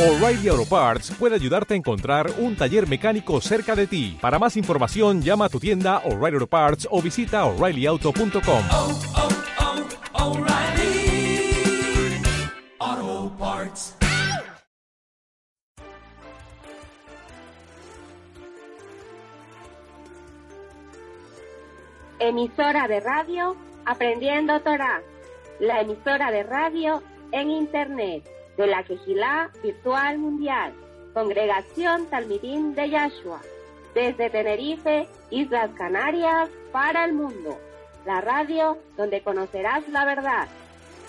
O'Reilly Auto Parts puede ayudarte a encontrar un taller mecánico cerca de ti. Para más información, llama a tu tienda O'Reilly Auto Parts o visita oreillyauto.com. oh, oh, Parts. Emisora de radio Aprendiendo Torah, la emisora de radio en Internet de la Quejilá Virtual Mundial, Congregación Talmidín de Yashua, desde Tenerife, Islas Canarias, para el mundo. La radio donde conocerás la verdad.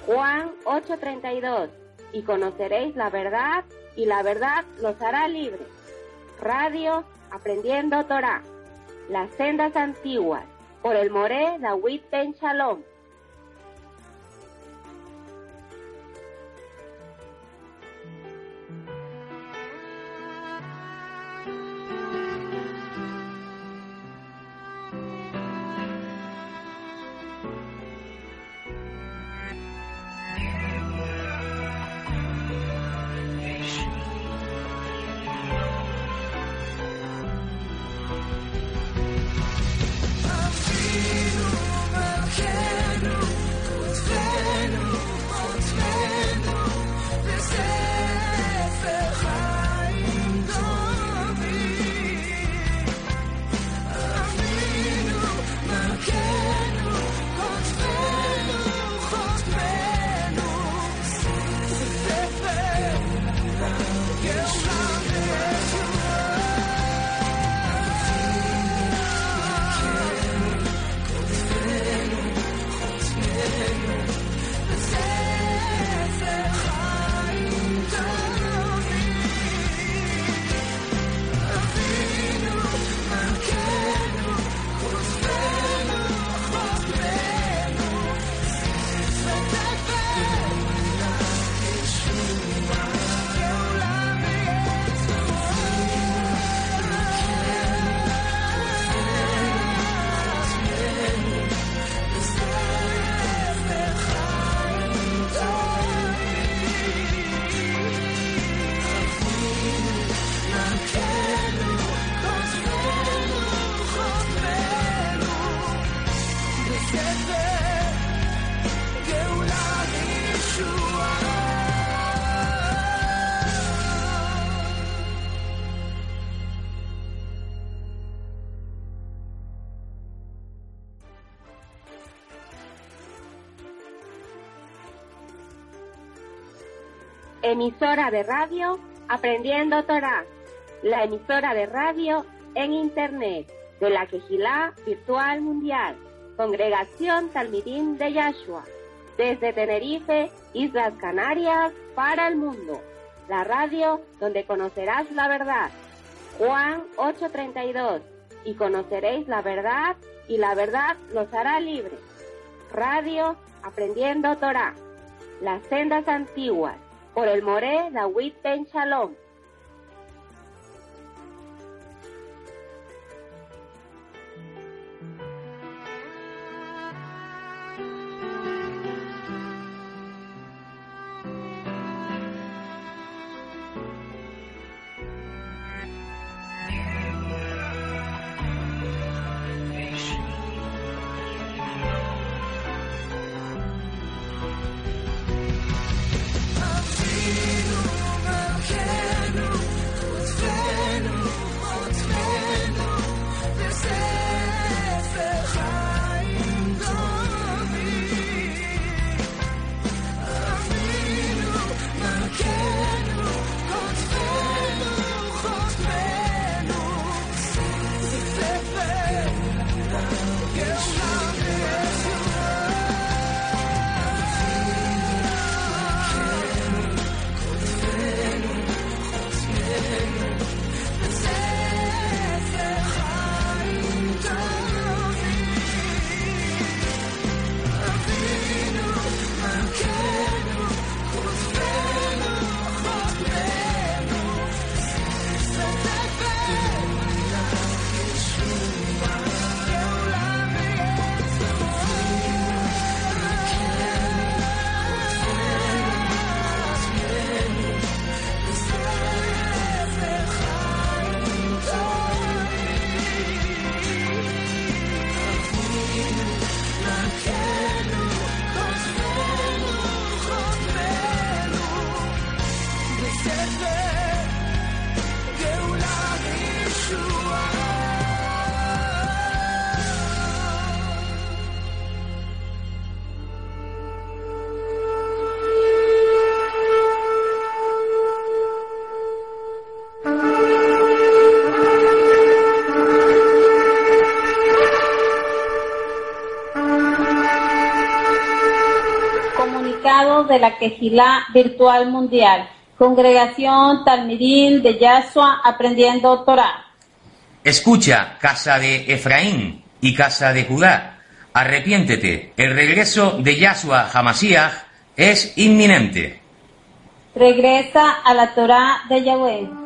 Juan 8:32, y conoceréis la verdad, y la verdad los hará libres. Radio Aprendiendo Torah, las sendas antiguas, por el Moré Dawid Ben Shalom. Emisora de radio Aprendiendo Torah, la emisora de radio en Internet de la Quejilá Virtual Mundial, Congregación Talmidín de Yashua, desde Tenerife, Islas Canarias, para el mundo. La radio donde conocerás la verdad. Juan 8:32, y conoceréis la verdad, y la verdad los hará libres. Radio Aprendiendo Torah, las sendas antiguas, por el Moré Dawid Ben Shalom. De la Quejilá Virtual Mundial, Congregación Talmidín de Yahshua Aprendiendo Torah. Escucha, casa de Efraín y casa de Judá, arrepiéntete, el regreso de Yahshua Hamashiach es inminente. Regresa a la Torah de Yahweh.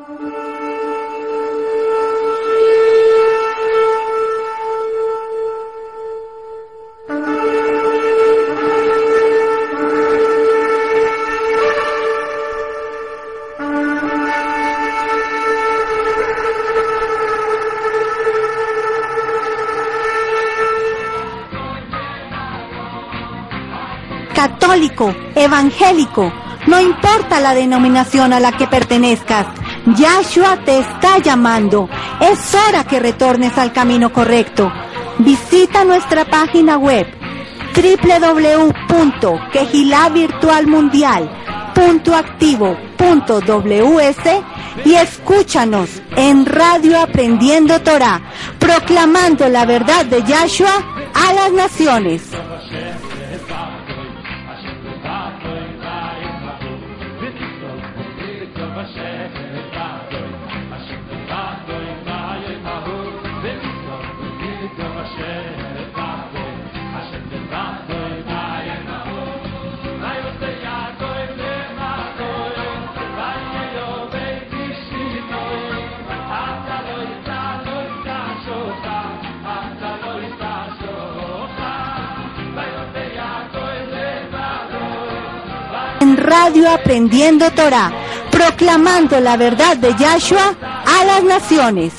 Católico, evangélico, no importa la denominación a la que pertenezcas, Yahshua te está llamando. Es hora que retornes al camino correcto. Visita nuestra página web www.quejilavirtualmundial.activo.ws y escúchanos en Radio Aprendiendo Torah, proclamando la verdad de Yahshua a las naciones. Radio Aprendiendo Torah, proclamando la verdad de Yahshua a las naciones.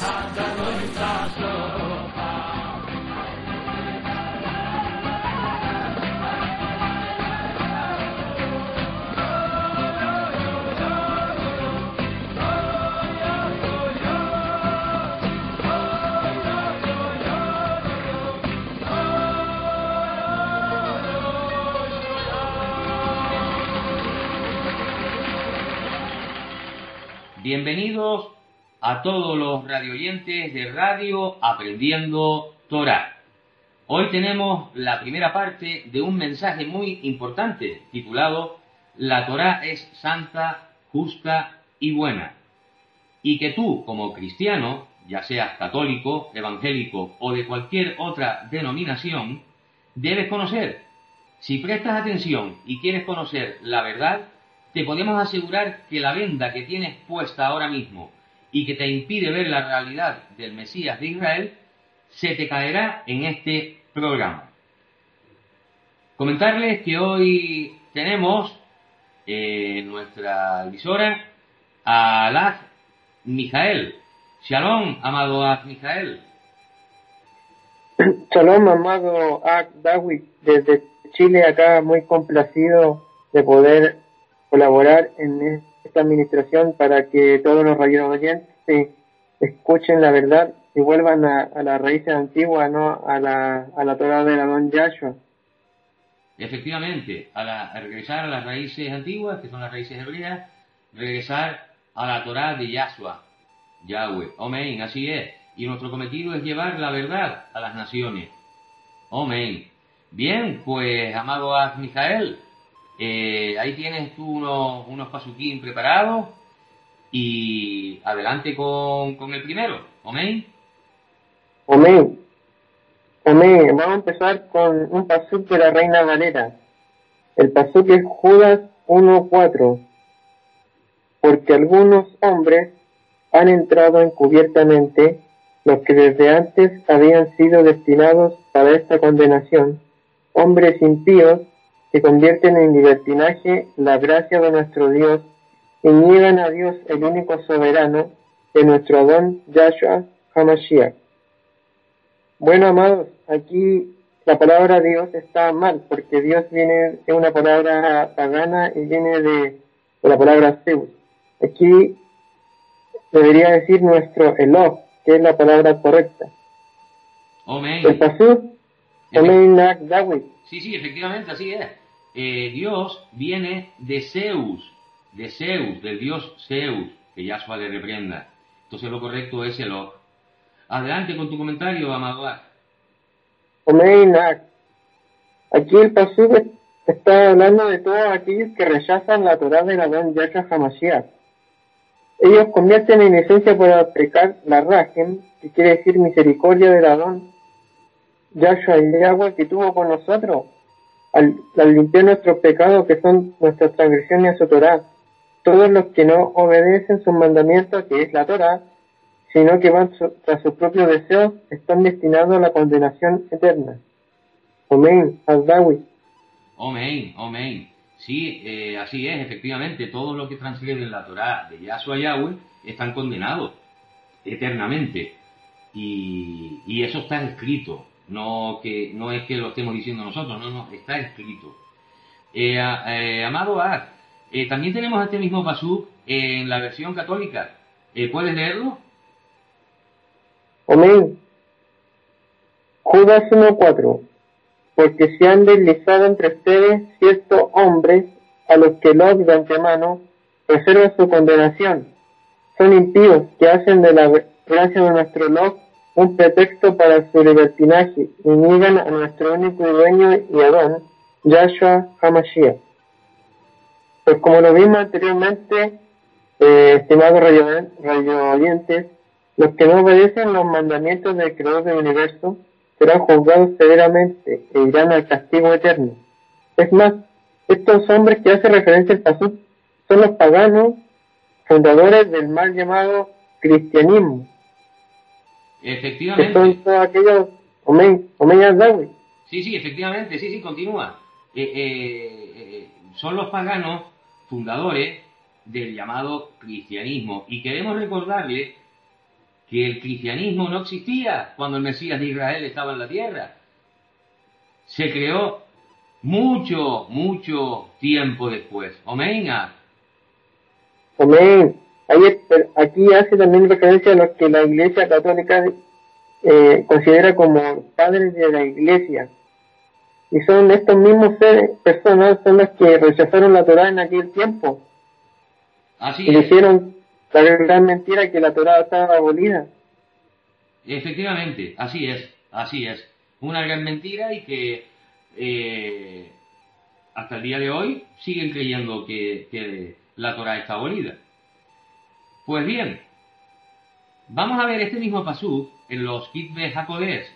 Bienvenidos a todos los radioyentes de Radio Aprendiendo Torah. Hoy tenemos la primera parte de un mensaje muy importante titulado La Torah es santa, justa y buena. Y que tú, como cristiano, ya seas católico, evangélico o de cualquier otra denominación, debes conocer. Si prestas atención y quieres conocer la verdad, te podemos asegurar que la venda que tienes puesta ahora mismo y que te impide ver la realidad del Mesías de Israel, se te caerá en este programa. Comentarles que hoy tenemos en nuestra emisora a Alaz Mijael. Shalom, amado Alaz Mijael. Shalom, amado Ak Dawi, desde Chile, acá muy complacido de poder colaborar en esta administración para que todos los radio oyentes escuchen la verdad y vuelvan a, las raíces antiguas, ¿no? A la, a la Torah de la Don Yahshua. Efectivamente, a, regresar a las raíces antiguas, que son las raíces hebreas, regresar a la Torah de Yahshua, Yahweh. Amén, así es. Y nuestro cometido es llevar la verdad a las naciones. Amén. Bien, pues, amado Mijael, eh, ahí tienes tú unos, unos pasuquín preparados y adelante con, el primero. Amén. Amén. Amén. Vamos a empezar con un pasuk de la Reina Valera. El pasuk es Judas 1.4. Porque algunos hombres han entrado encubiertamente, los que desde antes habían sido destinados para esta condenación, hombres impíos que convierten en libertinaje la gracia de nuestro Dios y niegan a Dios el único soberano de nuestro Adón Yahshua HaMashiach. Bueno, amados, aquí la palabra Dios está mal, porque Dios viene de una palabra pagana y viene de, la palabra Zeus. Aquí debería decir nuestro Eloh, que es la palabra correcta. El Dawit. Sí, sí, efectivamente, así es. Eh, Dios viene de Zeus, de Zeus, del dios Zeus, que Yahshua le reprenda. Entonces lo correcto es Eloh. Adelante con tu comentario, amado. Nak. Aquí el pasuk está hablando de todos aquellos que rechazan la Torah de Adán Yahshua Hamashiach. Ellos convierten en esencia por aplicar la Rajem, que quiere decir misericordia del Adón, Yahshua el agua que tuvo con nosotros, al, al limpiar nuestros pecados que son nuestras transgresiones a su Torah. Todos los que no obedecen sus mandamientos, que es la Torah, sino que van su- tras sus propios deseos, están destinados a la condenación eterna. Amén. Al-Dawi. Omein, Omein. Sí, eh, así es, efectivamente, todos los que transgreden la Torah de Yahshua Yahweh están condenados eternamente. Y, y eso está escrito, no, que, no es que lo estemos diciendo nosotros, no, no, está escrito. Eh, eh, amado Ad, eh, también tenemos este mismo pasuk en la versión católica. Eh, ¿Puedes leerlo? Amén. Judas 1.4 Porque se han deslizado entre ustedes ciertos hombres a los que Lot de antemano reserva su condenación. Son impíos que hacen de la gracia de nuestro un pretexto para su libertinaje y niegan a nuestro único dueño y Adón, Yahshua Hamashiach. Pues como lo vimos anteriormente, eh, estimados radio, los que no obedecen los mandamientos del Creador del universo serán juzgados severamente e irán al castigo eterno. Es más, estos hombres que hace referencia el Pasuk son los paganos fundadores del mal llamado cristianismo, son Efectivamente. todos aquellos Omen, Omen. Sí, sí, efectivamente, sí, sí, continúa. Eh, eh, eh, son los paganos fundadores del llamado cristianismo. Y queremos recordarle que el cristianismo no existía cuando el Mesías de Israel estaba en la tierra. Se creó mucho, mucho tiempo después. Omeina. Amén. Aquí hace también referencia a los que la Iglesia Católica eh, considera como padres de la Iglesia. Y son estos mismos seres, personas, son los que rechazaron la Torah en aquel tiempo. Así Y es. hicieron la gran mentira que la Torah estaba abolida. Efectivamente, así es, así es. Una gran mentira y que eh, hasta el día de hoy siguen creyendo que, que la Torah está abolida. Pues bien, vamos a ver este mismo pasú en los Kitbe Hakodesh,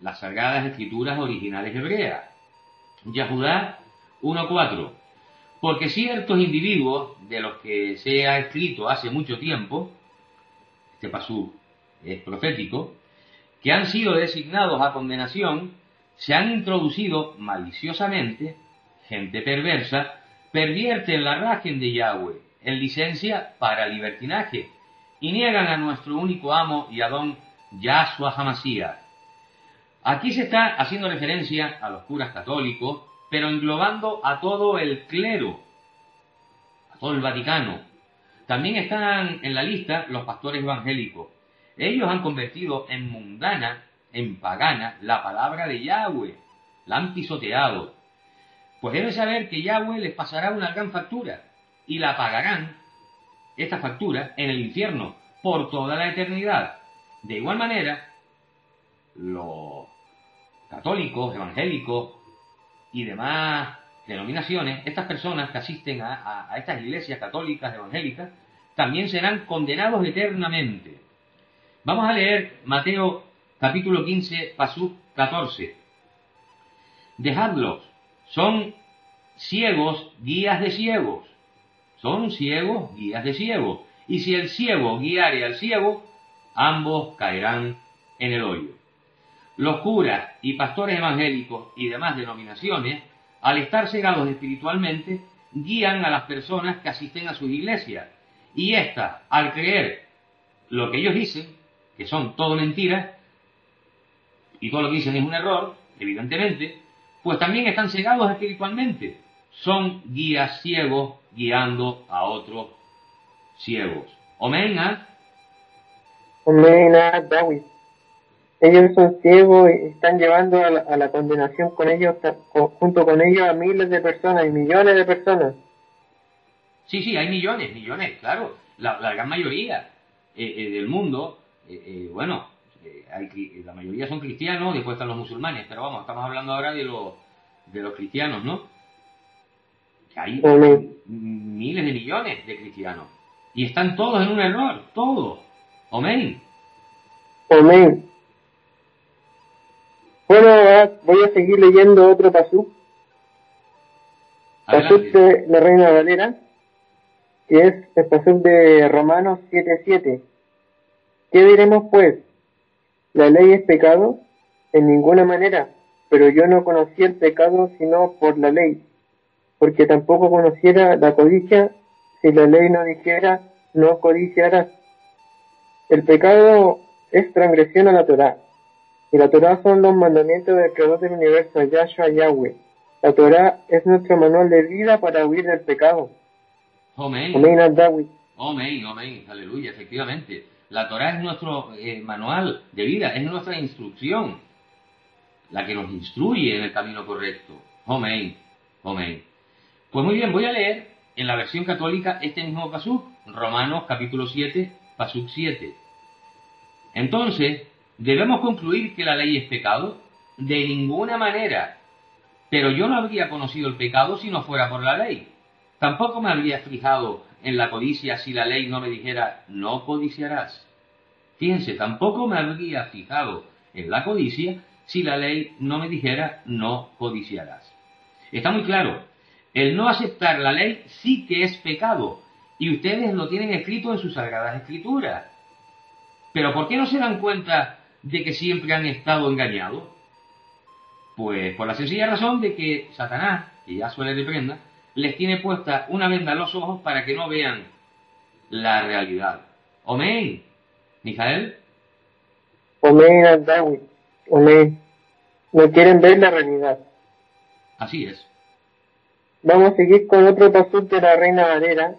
las sagradas escrituras originales hebreas. Yahudá 1.4. Porque ciertos individuos de los que se ha escrito hace mucho tiempo, este pasú es profético, que han sido designados a condenación, se han introducido maliciosamente, gente perversa, pervierten la rajen de Yahweh en licencia para libertinaje y niegan a nuestro único amo y Adón Yahshua Hamashiach. Aquí se está haciendo referencia a los curas católicos, pero englobando a todo el clero, a todo el Vaticano. También están en la lista los pastores evangélicos. Ellos han convertido en mundana, en pagana, la palabra de Yahweh. La han pisoteado. Pues deben saber que Yahweh les pasará una gran factura y la pagarán, esta factura, en el infierno por toda la eternidad. De igual manera, los católicos, evangélicos y demás denominaciones, estas personas que asisten a, estas iglesias católicas, evangélicas, también serán condenados eternamente. Vamos a leer Mateo capítulo 15, pasú 14. Dejadlos, son ciegos, guías de ciegos. Son ciegos, guías de ciegos. Y si el ciego guiare al ciego, ambos caerán en el hoyo. Los curas y pastores evangélicos y demás denominaciones, al estar cegados espiritualmente, guían a las personas que asisten a sus iglesias. Y éstas, al creer lo que ellos dicen, que son todo mentiras, y todo lo que dicen es un error, evidentemente, pues también están cegados espiritualmente. Son guías ciegos guiando a otros ciegos. Omen, ¿ah? Omen, ah, Dawi. Ellos son ciegos y están llevando a la, a la condenación con ellos, junto con ellos a miles de personas y millones de personas. Sí, sí, hay millones, millones, claro. La, la gran mayoría eh, eh, del mundo, eh, eh, bueno, eh, hay, la mayoría son cristianos, después están los musulmanes, pero vamos, estamos hablando ahora de los, de los cristianos, ¿no? Hay miles de millones de cristianos. Y están todos en un error, todos. Amén. Amén. Bueno, voy a seguir leyendo otro pasú. Pasú de la Reina Valera, que es el pasú de Romanos 7.7. ¿Qué diremos pues? ¿La ley es pecado? En ninguna manera, pero yo no conocí el pecado sino por la ley, porque tampoco conociera la codicia si la ley no dijera no codiciarás. El pecado es transgresión a la Torá, y la Torá son los mandamientos del Creador del universo, Yahshua Yahweh. La Torá es nuestro manual de vida para huir del pecado. Amén. Amén. Amén, amén, aleluya, efectivamente. La Torah es nuestro eh, manual de vida, es nuestra instrucción, la que nos instruye en el camino correcto. Amén, amén. Pues muy bien, voy a leer en la versión católica este mismo pasuk, Romanos capítulo 7, pasuk 7. Entonces, ¿debemos concluir que la ley es pecado? De ninguna manera. Pero yo no habría conocido el pecado si no fuera por la ley. Tampoco me habría fijado en la codicia si la ley no me dijera no codiciarás. Fíjense, tampoco me habría fijado en la codicia si la ley no me dijera no codiciarás. Está muy claro, el no aceptar la ley sí que es pecado y ustedes lo tienen escrito en sus sagradas escrituras. Pero ¿por qué no se dan cuenta de que siempre han estado engañados? Pues por la sencilla razón de que Satanás, que ya suele de prenda, les tiene puesta una venda en los ojos para que no vean la realidad. Amén. Mijael, Amén, Adawi. Amén. No quieren ver la realidad. así es. Vamos a seguir con otro pasú de la Reina Valera.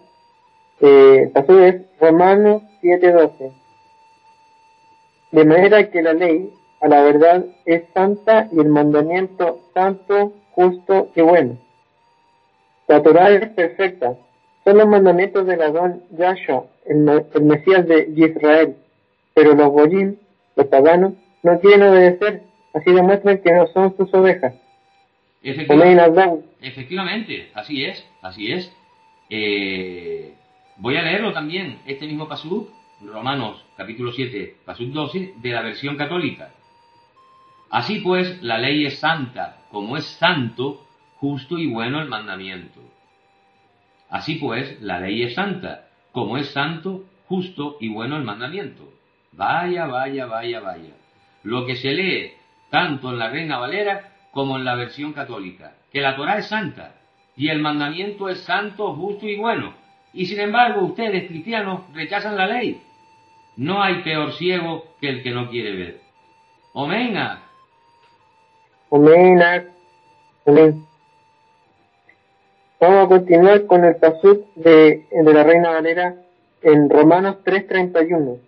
Eh, pasú es Romanos 7.12. De manera que la ley, a la verdad, es santa y el mandamiento santo, justo y bueno. La Torah es perfecta. Son los mandamientos del Adón Yahshua, el, el Mesías de Israel. Pero los goyim, los paganos, no quieren obedecer. Así demuestran que no son sus ovejas. Efectivamente, efectivamente, así es, así es. Eh, voy a leerlo también, este mismo pasuk, Romanos capítulo 7, pasuk 12, de la versión católica. Así pues, la ley es santa, como es santo, justo y bueno el mandamiento. Así pues, la ley es santa, como es santo, justo y bueno el mandamiento. Vaya, vaya, vaya, vaya. Lo que se lee tanto en la Reina Valera como en la versión católica, que la Torah es santa y el mandamiento es santo, justo y bueno. Y sin embargo, ustedes, cristianos, rechazan la ley. No hay peor ciego que el que no quiere ver. Omenga, Amén. ah. Amén. Vamos a continuar con el pasuk de, de la Reina Valera en Romanos 3.31.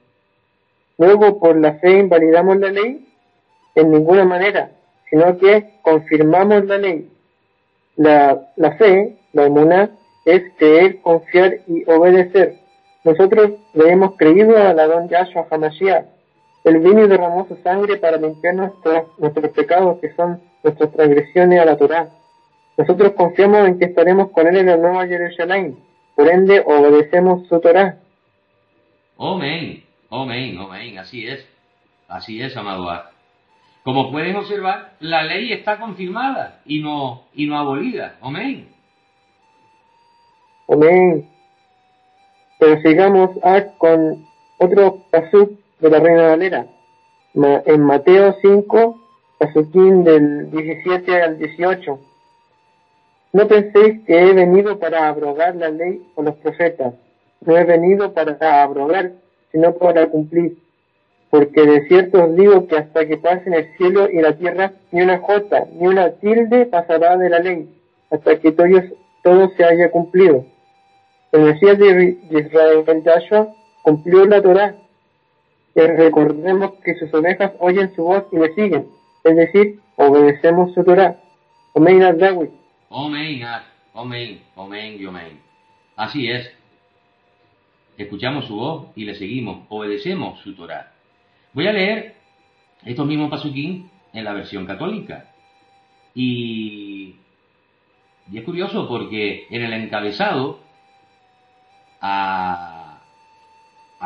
Luego, por la fe invalidamos la ley en ninguna manera, sino que confirmamos la ley. La, fe, la emuná, es creer, confiar y obedecer. Nosotros le hemos creído a la don Yahshua HaMashiach. Él vino y derramó su sangre para limpiar nuestros, pecados, que son nuestras transgresiones a la Torá. Nosotros confiamos en que estaremos con Él en la nueva Jerusalén. Por ende, obedecemos su Torá. Amén, amén, amén, así es, así es, amado. Como pueden observar, la ley está confirmada y no, y no abolida, amén. Amén. Pero sigamos ah, con otro pasuk de la Reina Valera. En Mateo 5, pasuquín del 17 al 18. No penséis que he venido para abrogar la ley o los profetas. No he venido para abrogar, sino para cumplir. Porque de cierto os digo que hasta que pasen el cielo y la tierra, ni una jota, ni una tilde pasará de la ley, hasta que todo, se haya cumplido. El Mesías de Israel, el Yahshua, cumplió la Torah. Y recordemos que sus ovejas oyen su voz y le siguen, es decir, obedecemos su Torah. Amén, David. Amén, amén, amén amén. Así es. Escuchamos su voz y le seguimos, obedecemos su Torah. Voy a leer estos mismos pasuquín en la versión católica. Y, y es curioso porque en el encabezado a,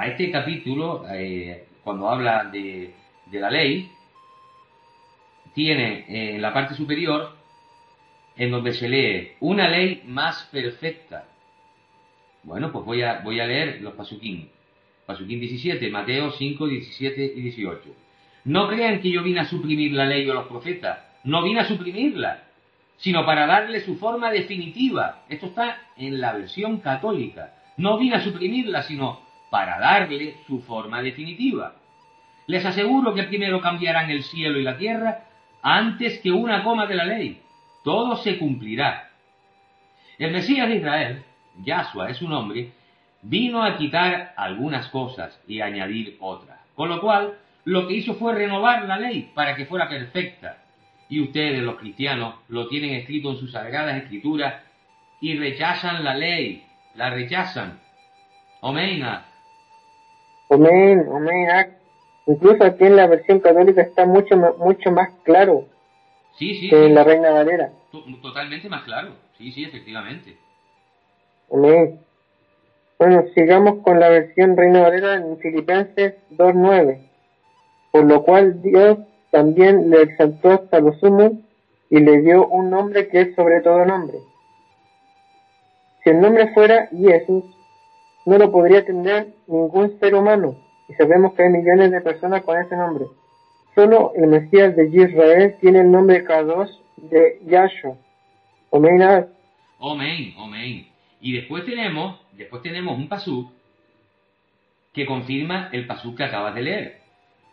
este capítulo, eh, cuando habla de, la ley, tiene en la parte superior en donde se lee una ley más perfecta. Bueno, pues voy a, voy a leer los pasuquín. Pasuquín 17, Mateo 5, 17 y 18. No crean que yo vine a suprimir la ley o los profetas. No vine a suprimirla, sino para darle su forma definitiva. Esto está en la versión católica. No vine a suprimirla, sino para darle su forma definitiva. Les aseguro que primero cambiarán el cielo y la tierra antes que una coma de la ley. Todo se cumplirá. El Mesías de Israel, Yahshua es su nombre, vino a quitar algunas cosas y añadir otras. Con lo cual, lo que hizo fue renovar la ley para que fuera perfecta. Y ustedes, los cristianos, lo tienen escrito en sus sagradas escrituras y rechazan la ley, la rechazan. Amén. Amén, amén. Incluso aquí en la versión católica está mucho, mucho más claro sí, sí, que en la Reina Valera. Totalmente más claro. Sí, sí, efectivamente. Amén. Bueno, sigamos con la versión Reina Valera en Filipenses 2.9 por lo cual Dios también le exaltó hasta lo sumo y le dio un nombre que es sobre todo nombre. Si el nombre fuera Jesús, no lo podría tener ningún ser humano, y sabemos que hay millones de personas con ese nombre. Solo el Mesías de Israel tiene el nombre K2 de Yahshua. Amén. Amén, amén. Y después tenemos, después tenemos un pasuk que confirma el pasuk que acabas de leer.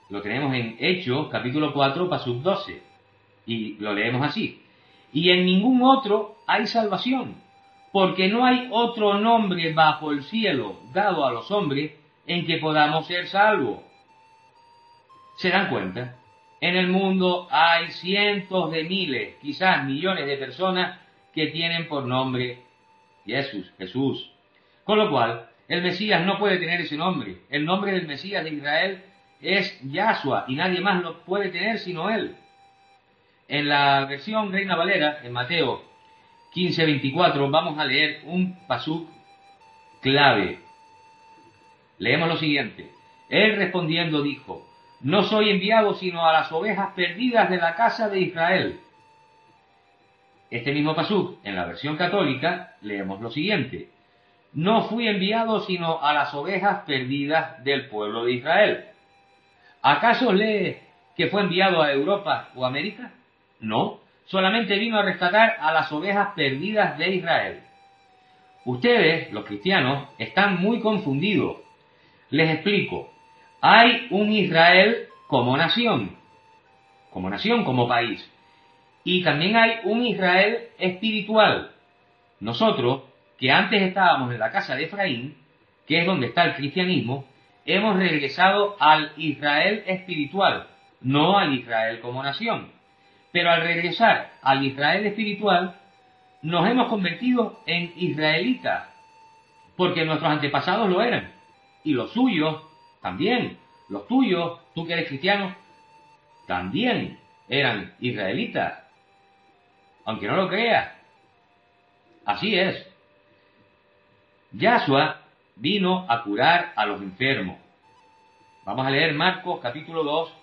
Lo tenemos en Hechos, capítulo 4, pasuk 12. Y lo leemos así. Y en ningún otro hay salvación, porque no hay otro nombre bajo el cielo dado a los hombres en que podamos ser salvos. ¿Se dan cuenta? En el mundo hay cientos de miles, quizás millones de personas que tienen por nombre Jesús, Jesús. Con lo cual, el Mesías no puede tener ese nombre. El nombre del Mesías de Israel es Yahshua y nadie más lo puede tener sino él. En la versión Reina Valera, en Mateo 15:24, vamos a leer un pasuk clave. Leemos lo siguiente. Él respondiendo dijo, no soy enviado sino a las ovejas perdidas de la casa de Israel. Este mismo pasuk, en la versión católica, leemos lo siguiente. No fui enviado sino a las ovejas perdidas del pueblo de Israel. ¿Acaso lee que fue enviado a Europa o América? No, solamente vino a rescatar a las ovejas perdidas de Israel. Ustedes, los cristianos, están muy confundidos. Les explico. Hay un Israel como nación, como nación, como país. Y también hay un Israel espiritual. Nosotros, que antes estábamos en la casa de Efraín, que es donde está el cristianismo, hemos regresado al Israel espiritual, no al Israel como nación. Pero al regresar al Israel espiritual, nos hemos convertido en israelitas, porque nuestros antepasados lo eran, y los suyos también, los tuyos, tú que eres cristiano, también eran israelitas, aunque no lo creas. Así es. Yahshua vino a curar a los enfermos. Vamos a leer Marcos capítulo 2,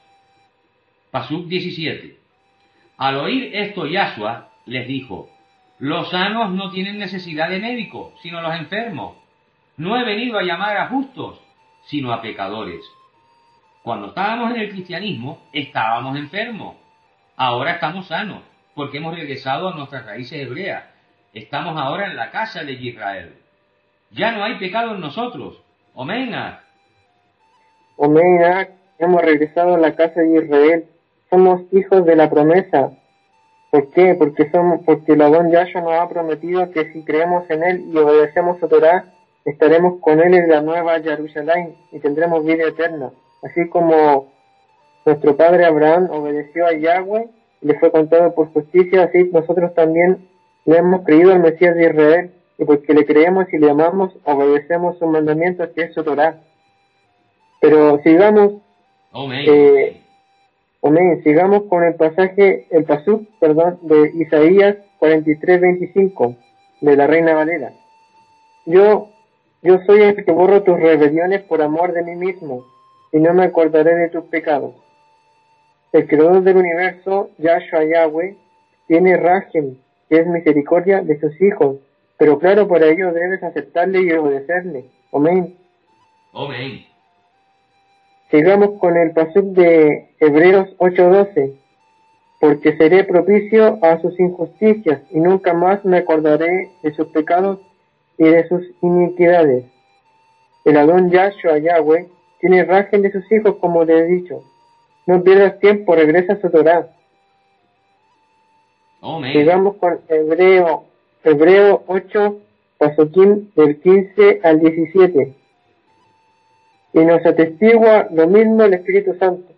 Pasuk 17. Al oír esto Yahshua les dijo, los sanos no tienen necesidad de médico, sino los enfermos. No he venido a llamar a justos, sino a pecadores. Cuando estábamos en el cristianismo, estábamos enfermos. Ahora estamos sanos, porque hemos regresado a nuestras raíces hebreas. Estamos ahora en la casa de Israel. Ya no hay pecado en nosotros. Omena. Omena, hemos regresado a la casa de Israel. Somos hijos de la promesa. ¿Por qué? Porque somos, porque el Adón Yahshua nos ha prometido que si creemos en él y obedecemos su Torah, estaremos con Él en la nueva Jerusalén y tendremos vida eterna. Así como nuestro padre Abraham obedeció a Yahweh y le fue contado por justicia, así nosotros también le hemos creído al Mesías de Israel y porque le creemos y le amamos, obedecemos sus mandamientos que es su Torah. Pero sigamos, Amén. eh, sigamos con el pasaje, el pasuk, perdón, de Isaías 43:25 de la Reina Valera. Yo, yo soy el que borro tus rebeliones por amor de mí mismo y no me acordaré de tus pecados. El creador del universo, Yahshua Yahweh, tiene rajem, que es misericordia de sus hijos, pero claro, por ello debes aceptarle y obedecerle. Amén. Amén. Sigamos con el pasuk de Hebreos 8:12. Porque seré propicio a sus injusticias y nunca más me acordaré de sus pecados y de sus iniquidades. El Adón Yahshua Yahweh tiene rajen de sus hijos, como le he dicho. No pierdas tiempo, regresa a su Torah. Amén. Sigamos con Hebreo, Hebreo 8, Pasukim del 15 al 17. Y nos atestigua lo mismo el Espíritu Santo,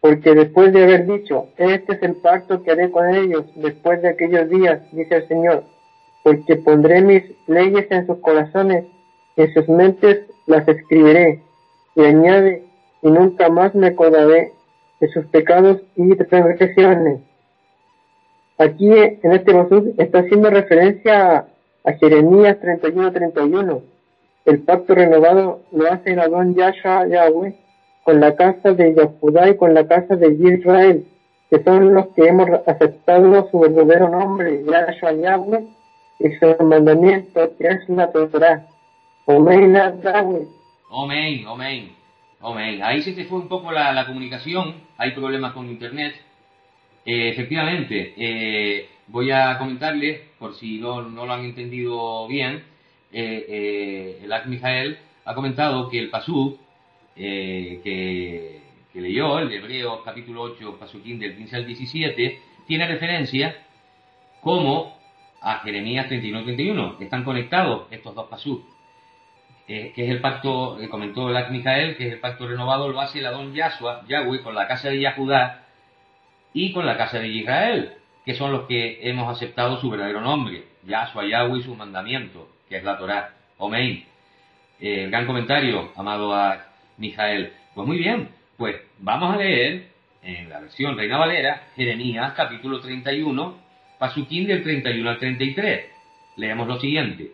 porque después de haber dicho, este es el pacto que haré con ellos después de aquellos días, dice el Señor, porque pondré mis leyes en sus corazones en sus mentes las escribiré. Y añade, y nunca más me acordaré de sus pecados y transgresiones. Aquí en este pasú está haciendo referencia a, Jeremías 31-31. El pacto renovado lo hace el Adón Yahshua Yahweh con la casa de Yahudá y con la casa de Israel, que son los que hemos aceptado su verdadero nombre, Yahshua Yahweh, y su mandamiento, que es la Torah. Amén, Yahweh. Amén, amén, amén. Ahí se te fue un poco la comunicación, hay problemas con internet. Eh, efectivamente, eh, voy a comentarles, por si no, no lo han entendido bien, eh, eh, el Mijael ha comentado que el Pasú eh, que, que leyó, el de Hebreos capítulo 8, Pasuquín del 15 al 17, tiene referencia como a Jeremías 31-31. Están conectados estos dos Pasú. Eh, que es el pacto, que comentó el Mijael, que es el pacto renovado, lo hace el Adón Yahweh, con la casa de Yahudá y con la casa de Israel, que son los que hemos aceptado su verdadero nombre, Yahshua, Yahweh y su mandamiento, que es la Torah. Amén. Eh, gran comentario, amado a Mijael. Pues muy bien, pues vamos a leer en la versión Reina Valera, Jeremías capítulo 31, Pasuquín del 31 al 33. Leemos lo siguiente.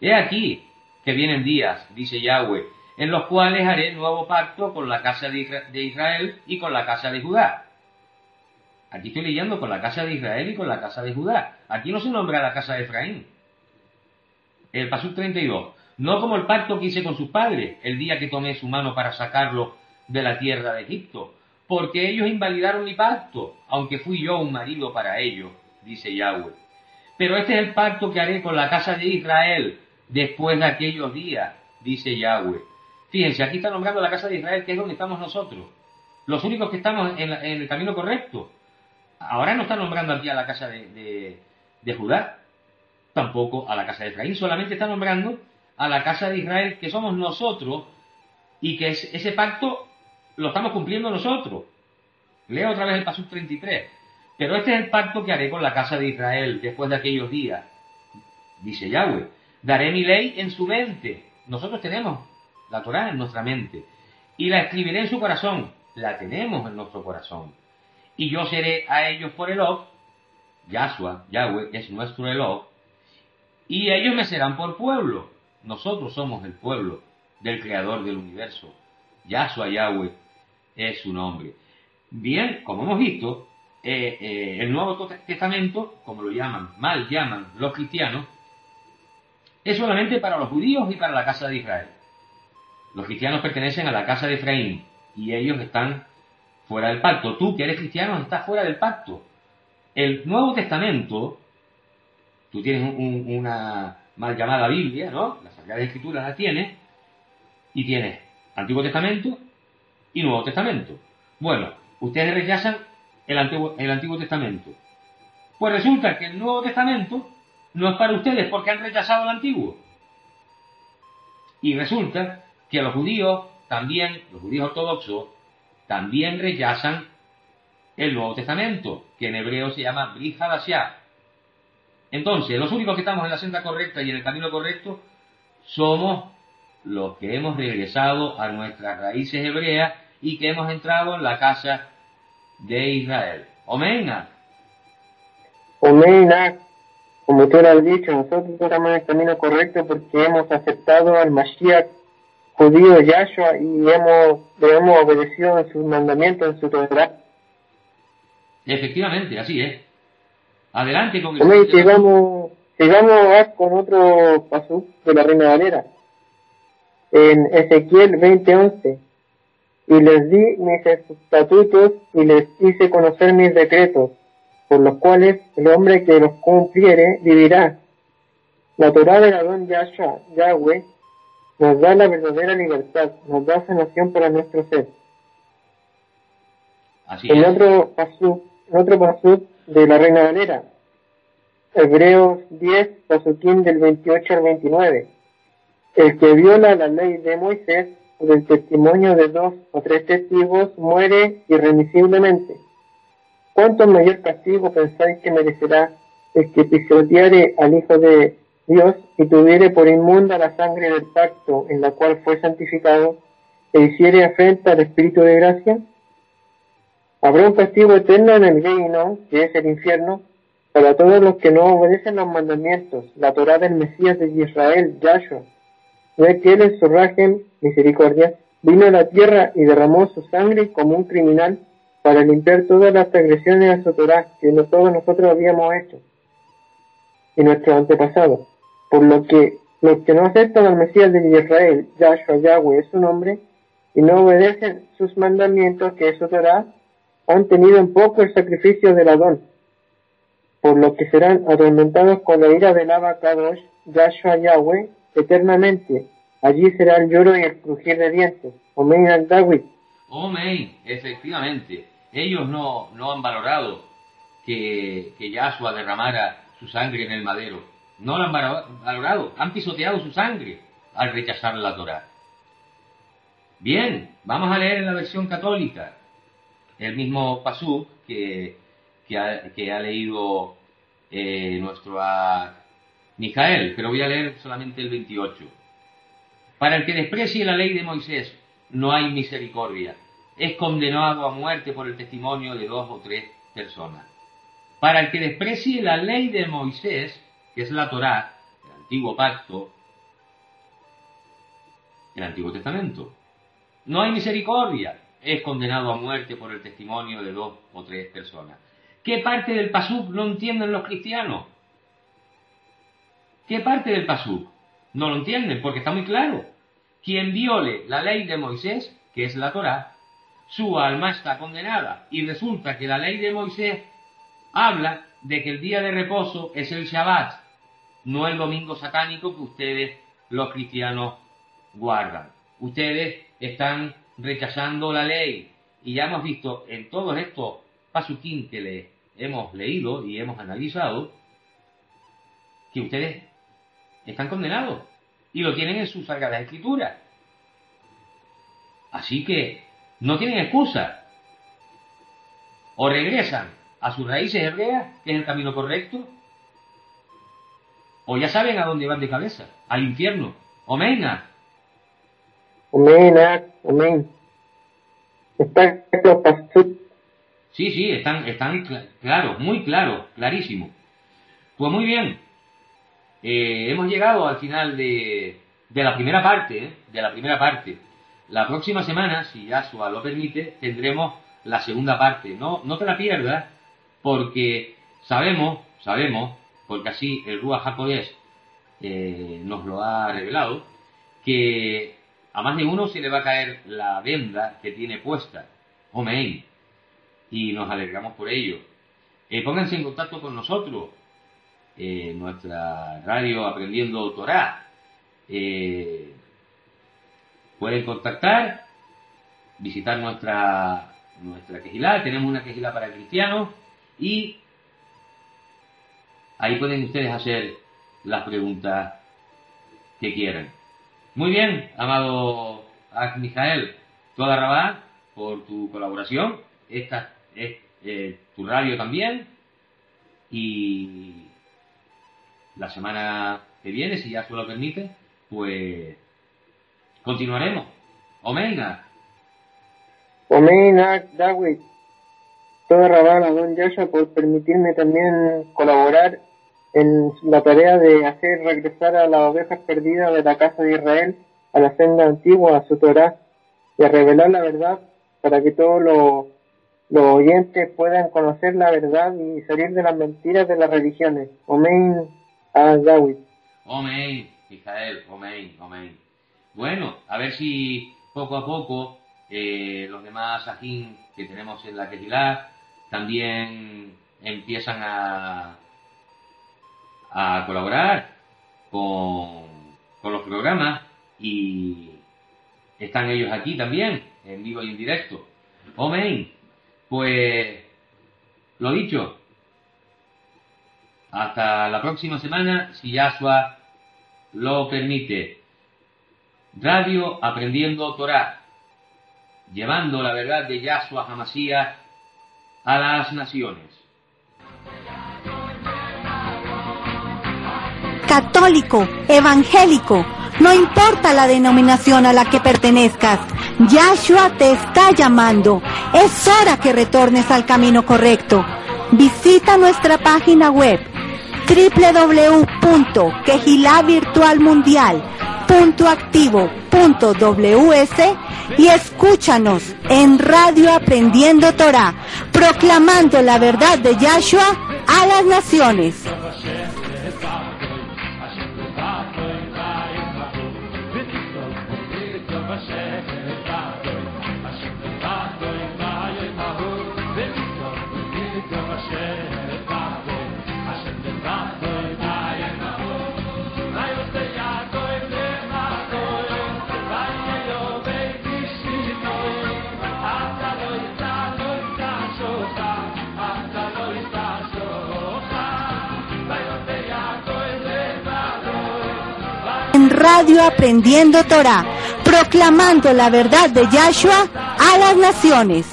He aquí que vienen días, dice Yahweh, en los cuales haré nuevo pacto con la casa de Israel y con la casa de Judá. Aquí estoy leyendo con la casa de Israel y con la casa de Judá. Aquí no se nombra la casa de Efraín. El Pasuk 32. No como el pacto que hice con sus padres el día que tomé su mano para sacarlo de la tierra de Egipto, porque ellos invalidaron mi pacto, aunque fui yo un marido para ellos, dice Yahweh. Pero este es el pacto que haré con la casa de Israel después de aquellos días, dice Yahweh. Fíjense, aquí está nombrando la casa de Israel, que es donde estamos nosotros. Los únicos que estamos en el camino correcto. Ahora no está nombrando aquí a la casa de, de- Judá, tampoco a la casa de Efraín, solamente está nombrando a la casa de Israel, que somos nosotros, y que es- ese pacto lo estamos cumpliendo nosotros. Leo otra vez el paso 33. Pero este es el pacto que haré con la casa de Israel después de aquellos días, dice Yahweh. Daré mi ley en su mente. Nosotros tenemos la Torah en nuestra mente. Y la escribiré en su corazón. La tenemos en nuestro corazón. Y yo seré a ellos por Elok. Yahshua, Yahweh, es nuestro Elok. Y ellos me serán por pueblo. Nosotros somos el pueblo del Creador del universo. Yahshua, Yahweh, es su nombre. Bien, como hemos visto, eh, eh, el Nuevo Testamento, como lo llaman, mal llaman los cristianos, es solamente para los judíos y para la casa de Israel. Los cristianos pertenecen a la casa de Efraín y ellos están fuera del pacto. Tú que eres cristiano estás fuera del pacto. El Nuevo Testamento, tú tienes un- un- una mal llamada Biblia, ¿no? Las Sagradas Escrituras las tienes y tienes Antiguo Testamento y Nuevo Testamento. Bueno, ustedes rechazan el Antiguo, el Antiguo Testamento. Pues resulta que el Nuevo Testamento no es para ustedes porque han rechazado el Antiguo. Y resulta que los judíos también, los judíos ortodoxos, también rechazan el Nuevo Testamento, que en hebreo se llama Brit Hadashah. Entonces, los únicos que estamos en la senda correcta y en el camino correcto somos los que hemos regresado a nuestras raíces hebreas y que hemos entrado en la casa de Israel. Omena. Omena, como tú lo has dicho, nosotros estamos en el camino correcto porque hemos aceptado al Mashiach judío Yahshua y hemos, le hemos obedecido en sus mandamientos, en su Torah. Efectivamente, así es. Adelante con el... Sigamos, sigamos ahora con otro paso de la Reina Valera. En Ezequiel 20:11. Y les di mis estatutos y les hice conocer mis decretos, por los cuales el hombre que los cumpliere vivirá. La Torah del Adón Yahshua, Yahweh, nos da la verdadera libertad, nos da sanación para nuestro ser. Así En es. otro pasú, otro pasú de la Reina Valera, Hebreos 10, pasuquín del 28 al 29. El que viola la ley de Moisés por el testimonio de dos o tres testigos muere irremisiblemente. ¿Cuánto mayor castigo pensáis que merecerá el que pisoteare al Hijo de Dios y tuviere por inmunda la sangre del pacto en la cual fue santificado e hiciere afrenta al Espíritu de gracia? Habrá un castigo eterno en el reino, que es el infierno, para todos los que no obedecen los mandamientos, la Torah del Mesías de Israel, Yahshua, ya que él en su rajem, misericordia, vino a la tierra y derramó su sangre como un criminal para limpiar todas las transgresiones a su Torah que todos nosotros habíamos hecho y nuestros antepasados. Por lo que los que no aceptan al Mesías de Israel, Yahshua, Yahweh es su nombre, y no obedecen sus mandamientos, que es su han tenido en poco el sacrificio del Adón, por lo que serán atormentados con la ira del Abacadosh, Yahshua Yahweh, eternamente. Allí será el lloro y el crujir de dientes. Omen al. Amén, efectivamente. Ellos no, no han valorado que, que Yahshua derramara su sangre en el madero. No lo han valo- valorado. Han pisoteado su sangre al rechazar la Torah. Bien, vamos a leer en la versión católica el mismo pasú que, ha, leído eh, nuestro ah, Mijael, pero voy a leer solamente el 28. Para el que desprecie la ley de Moisés no hay misericordia. Es condenado a muerte por el testimonio de dos o tres personas. Para el que desprecie la ley de Moisés, que es la Torá, el antiguo pacto, el Antiguo Testamento, no hay misericordia. Es condenado a muerte por el testimonio de dos o tres personas. ¿Qué parte del pasuk no entienden los cristianos? ¿Qué parte del pasuk? No lo entienden porque está muy claro. Quien viole la ley de Moisés, que es la Torá, su alma está condenada. Y resulta que la ley de Moisés habla de que el día de reposo es el Shabbat, no el domingo satánico que ustedes, los cristianos, guardan. Ustedes están rechazando la ley. Y ya hemos visto en todos estos pasuquín que le hemos leído y hemos analizado, que ustedes están condenados y lo tienen en sus sagradas escrituras. Así que no tienen excusa. O regresan a sus raíces hebreas, que es el camino correcto, o ya saben a dónde van de cabeza, al infierno. Omena. Amén, ah, amén. Está. Sí, sí, están, están cl- claros, muy claros, clarísimo. Pues muy bien. Eh, hemos llegado al final de, de la primera parte, ¿eh? de la primera parte. La próxima semana, si Yahshua lo permite, tendremos la segunda parte. No, no te la pierdas, porque sabemos, sabemos, porque así el Rúa Jacodés eh, nos lo ha revelado, que a más de uno se le va a caer la venda que tiene puesta. Amén. Y nos alegramos por ello. Eh, pónganse en contacto con nosotros. Eh, nuestra radio Aprendiendo Torah. Eh, pueden contactar, visitar nuestra, nuestra. Tenemos una quejilá para cristianos y ahí pueden ustedes hacer las preguntas que quieran. Muy bien, amado Mijael, toda Rabat, por tu colaboración. Esta es eh, tu radio también. Y la semana que viene, si ya se lo permite, pues continuaremos. Omega. Omega, David. Toda Rabat a Don Yasha por permitirme también colaborar en la tarea de hacer regresar a las ovejas perdidas de la casa de Israel a la senda antigua, a su Torah, y a revelar la verdad para que todos los, los oyentes puedan conocer la verdad y salir de las mentiras de las religiones. Amén a David. Amén, Mijael, amén, amén. Bueno, a ver si poco a poco eh, los demás ajín que tenemos en la Kehilá también empiezan a, a colaborar con, con los programas y están ellos aquí también, en vivo y en directo. Amén. Pues lo dicho, hasta la próxima semana, si Yahshua lo permite. Radio Aprendiendo Torah, llevando la verdad de Yahshua Hamashiach a las naciones. Católico, evangélico, no importa la denominación a la que pertenezcas, Yahshua te está llamando. Es hora que retornes al camino correcto. Visita nuestra página web www.quejilavirtualmundial.activo.ws y escúchanos en Radio Aprendiendo Torah, proclamando la verdad de Yahshua a las naciones. Radio Aprendiendo Torah, proclamando la verdad de Yahshua a las naciones.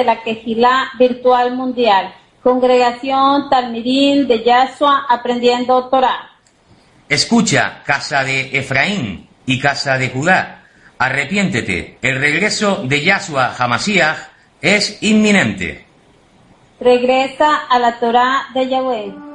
De la Quejilá Virtual Mundial. Congregación Talmidín de Yahshua Aprendiendo Torah. Escucha, casa de Efraín y casa de Judá, arrepiéntete, el regreso de Yahshua Hamashiach es inminente. Regresa a la Torah de Yahweh.